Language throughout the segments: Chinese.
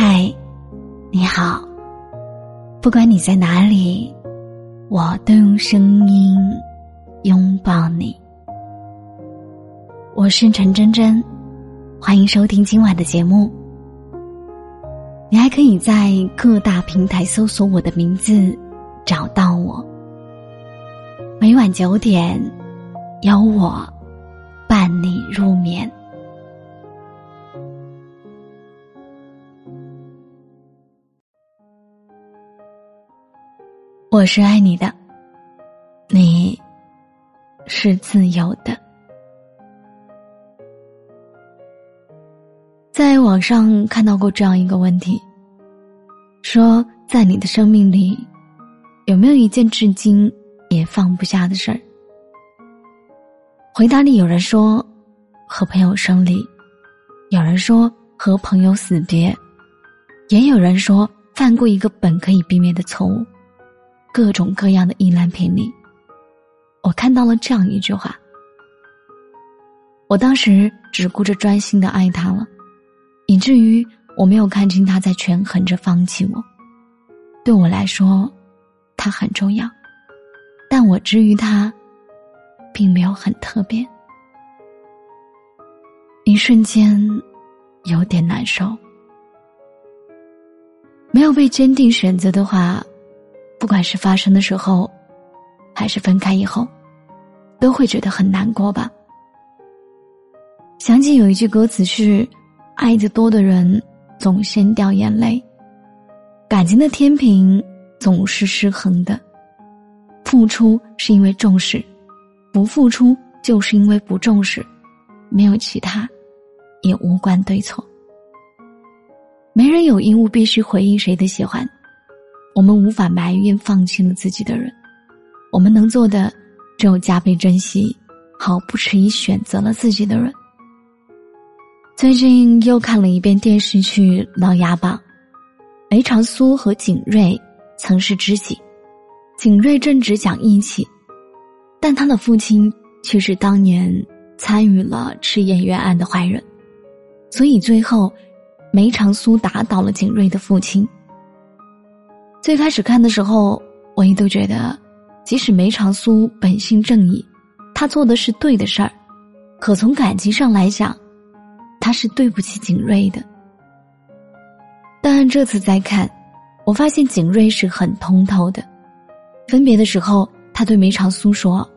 嗨，你好。不管你在哪里，我都用声音拥抱你。我是陈真真，欢迎收听今晚的节目。你还可以在各大平台搜索我的名字，找到我。每晚九点，有我伴你入眠。我是爱你的，你是自由的。在网上看到过这样一个问题，说在你的生命里，有没有一件至今也放不下的事儿？回答里有人说和朋友生离，有人说和朋友死别，也有人说犯过一个本可以避免的错误。各种各样的意难平里，我看到了这样一句话。我当时只顾着专心的爱他了，以至于我没有看清他在权衡着放弃我。对我来说，他很重要，但我之于他，并没有很特别。一瞬间，有点难受。没有被坚定选择的话。不管是发生的时候，还是分开以后，都会觉得很难过吧。想起有一句歌词是：“爱的多的人总先掉眼泪，感情的天平总是失衡的。付出是因为重视，不付出就是因为不重视，没有其他，也无关对错。没人有义务必须回应谁的喜欢。”我们无法埋怨放弃了自己的人，我们能做的只有加倍珍惜，毫不迟疑选择了自己的人。最近又看了一遍电视剧《琅琊榜》，梅长苏和景睿曾是知己，景睿正直讲义气，但他的父亲却是当年参与了赤焰冤案的坏人，所以最后梅长苏打倒了景睿的父亲。最开始看的时候，我一度觉得，即使梅长苏本性正义，他做的是对的事儿，可从感情上来讲，他是对不起景睿的。但这次再看，我发现景睿是很通透的。分别的时候，他对梅长苏说：“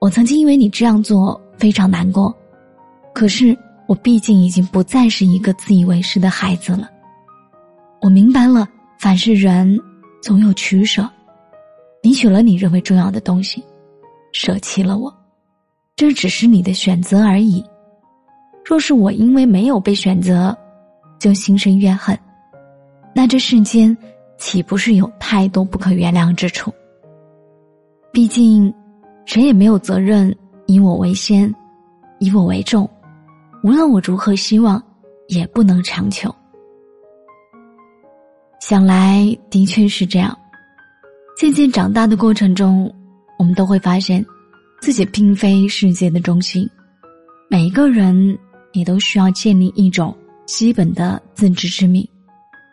我曾经因为你这样做非常难过，可是我毕竟已经不再是一个自以为是的孩子了。我明白了。”凡是人，总有取舍。你取了你认为重要的东西，舍弃了我，这只是你的选择而已。若是我因为没有被选择，就心生怨恨，那这世间岂不是有太多不可原谅之处？毕竟，谁也没有责任以我为先，以我为重。无论我如何希望，也不能强求。想来的确是这样，渐渐长大的过程中，我们都会发现，自己并非世界的中心。每一个人也都需要建立一种基本的自知之明，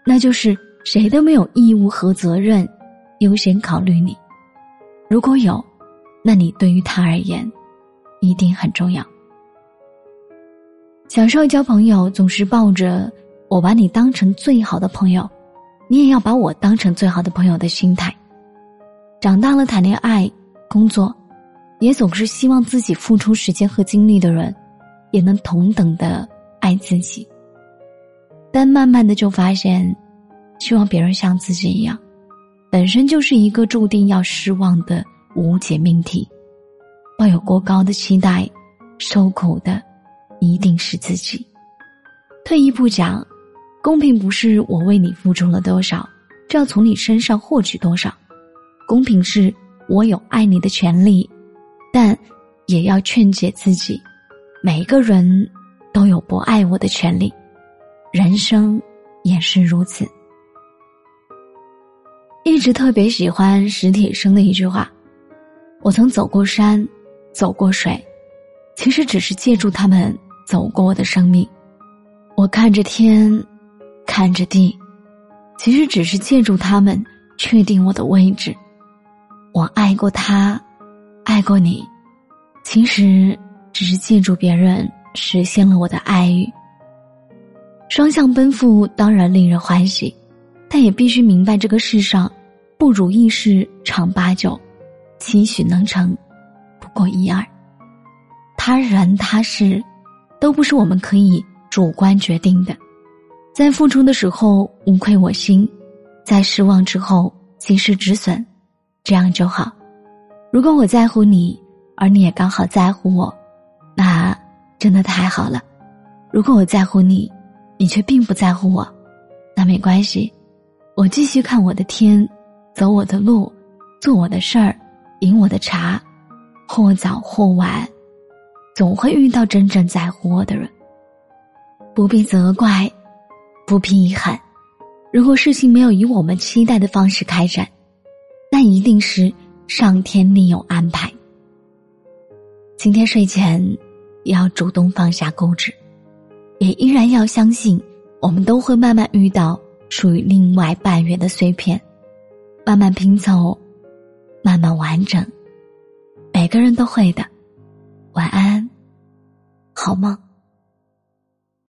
那就是谁都没有义务和责任优先考虑你。如果有，那你对于他而言，一定很重要。小时候交朋友，总是抱着我把你当成最好的朋友。你也要把我当成最好的朋友的心态。长大了谈恋爱、工作，也总是希望自己付出时间和精力的人，也能同等的爱自己。但慢慢的就发现，希望别人像自己一样，本身就是一个注定要失望的无解命题。抱有过高的期待，受苦的一定是自己。退一步讲。公平不是我为你付出了多少，就要从你身上获取多少。公平是我有爱你的权利，但也要劝解自己，每个人都有不爱我的权利。人生也是如此。一直特别喜欢史铁生的一句话：“我曾走过山，走过水，其实只是借助他们走过我的生命。我看着天。”看着地，其实只是借助他们确定我的位置。我爱过他，爱过你，其实只是借助别人实现了我的爱欲。双向奔赴当然令人欢喜，但也必须明白这个世上不如意事常八九，期许能成不过一二。他人他事，都不是我们可以主观决定的。在付出的时候无愧我心，在失望之后及时止损，这样就好。如果我在乎你，而你也刚好在乎我，那真的太好了。如果我在乎你，你却并不在乎我，那没关系，我继续看我的天，走我的路，做我的事儿，饮我的茶，或早或晚，总会遇到真正在乎我的人。不必责怪，不必遗憾。如果事情没有以我们期待的方式开展，那一定是上天另有安排。今天睡前，也要主动放下固执。也依然要相信，我们都会慢慢遇到属于另外半圆的碎片，慢慢拼凑，慢慢完整。每个人都会的。晚安，好梦。